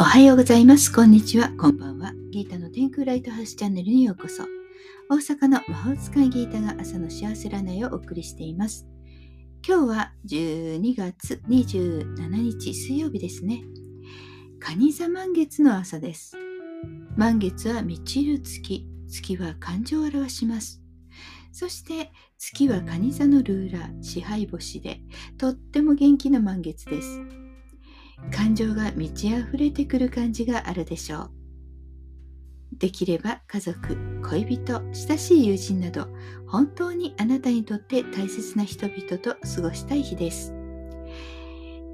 おはようございます。こんにちは。こんばんは。ギータの天空ライトハウスチャンネルにようこそ。大阪の魔法使いギータが朝の幸せ占いをお送りしています。今日は12月27日水曜日ですね。蟹座満月の朝です。満月は満ちる月。月は感情を表します。そして月は蟹座のルーラー、支配星で、とっても元気な満月です。感情が満ち溢れてくる感じがあるでしょう。できれば家族、恋人、親しい友人など本当にあなたにとって大切な人々と過ごしたい日です。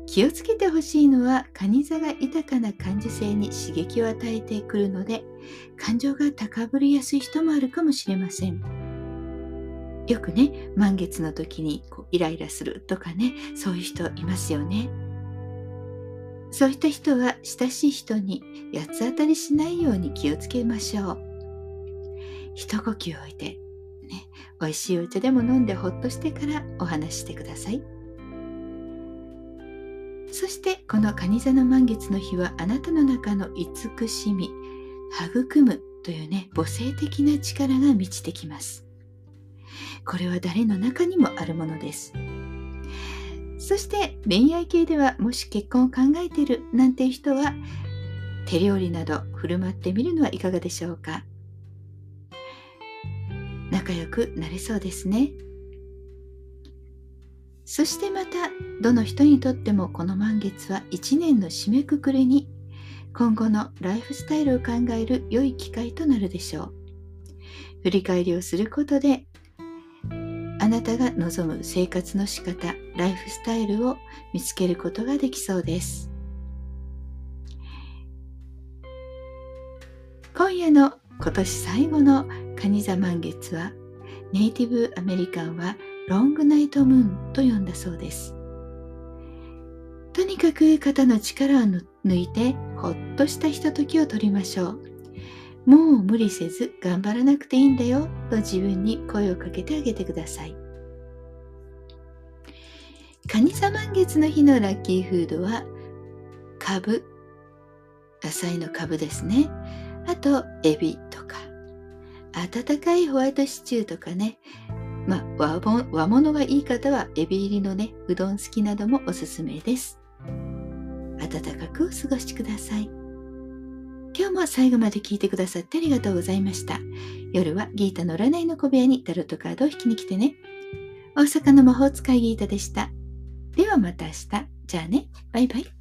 気をつけてほしいのは蟹座が豊かな感受性に刺激を与えてくるので感情が高ぶりやすい人もあるかもしれません。よくね満月の時にこうイライラするとかねそういう人いますよね。そういった人は親しい人に八つ当たりしないように気をつけましょう。一呼吸置いて、ね、美味しいお茶でも飲んでほっとしてからお話してください。そしてこの蟹座の満月の日はあなたの中の慈しみ、育むというね、母性的な力が満ちてきます。これは誰の中にもあるものです。そして恋愛系ではもし結婚を考えているなんて人は手料理など振る舞ってみるのはいかがでしょうか？仲良くなれそうですね。そしてまたどの人にとってもこの満月は一年の締めくくりに今後のライフスタイルを考える良い機会となるでしょう。振り返りをすることであなたが望む生活の仕方、ライフスタイルを見つけることができそうです。今夜の今年最後の蟹座満月はネイティブアメリカンはロングナイトムーンと呼んだそうです。とにかく肩の力を抜いてほっとしたひとときを取りましょう。もう無理せず頑張らなくていいんだよと自分に声をかけてあげてください。蟹座満月の日のラッキーフードはカブ、野菜のカブですね。あとエビとか温かいホワイトシチューとかね。まあ、和物がいい方はエビ入りのね、うどん好きなどもおすすめです。暖かくお過ごしください。今日も最後まで聞いてくださってありがとうございました。夜はギータの占いの小部屋にタロットカードを引きに来てね。大阪の魔法使いギータでした。ではまた明日。じゃあね。バイバイ。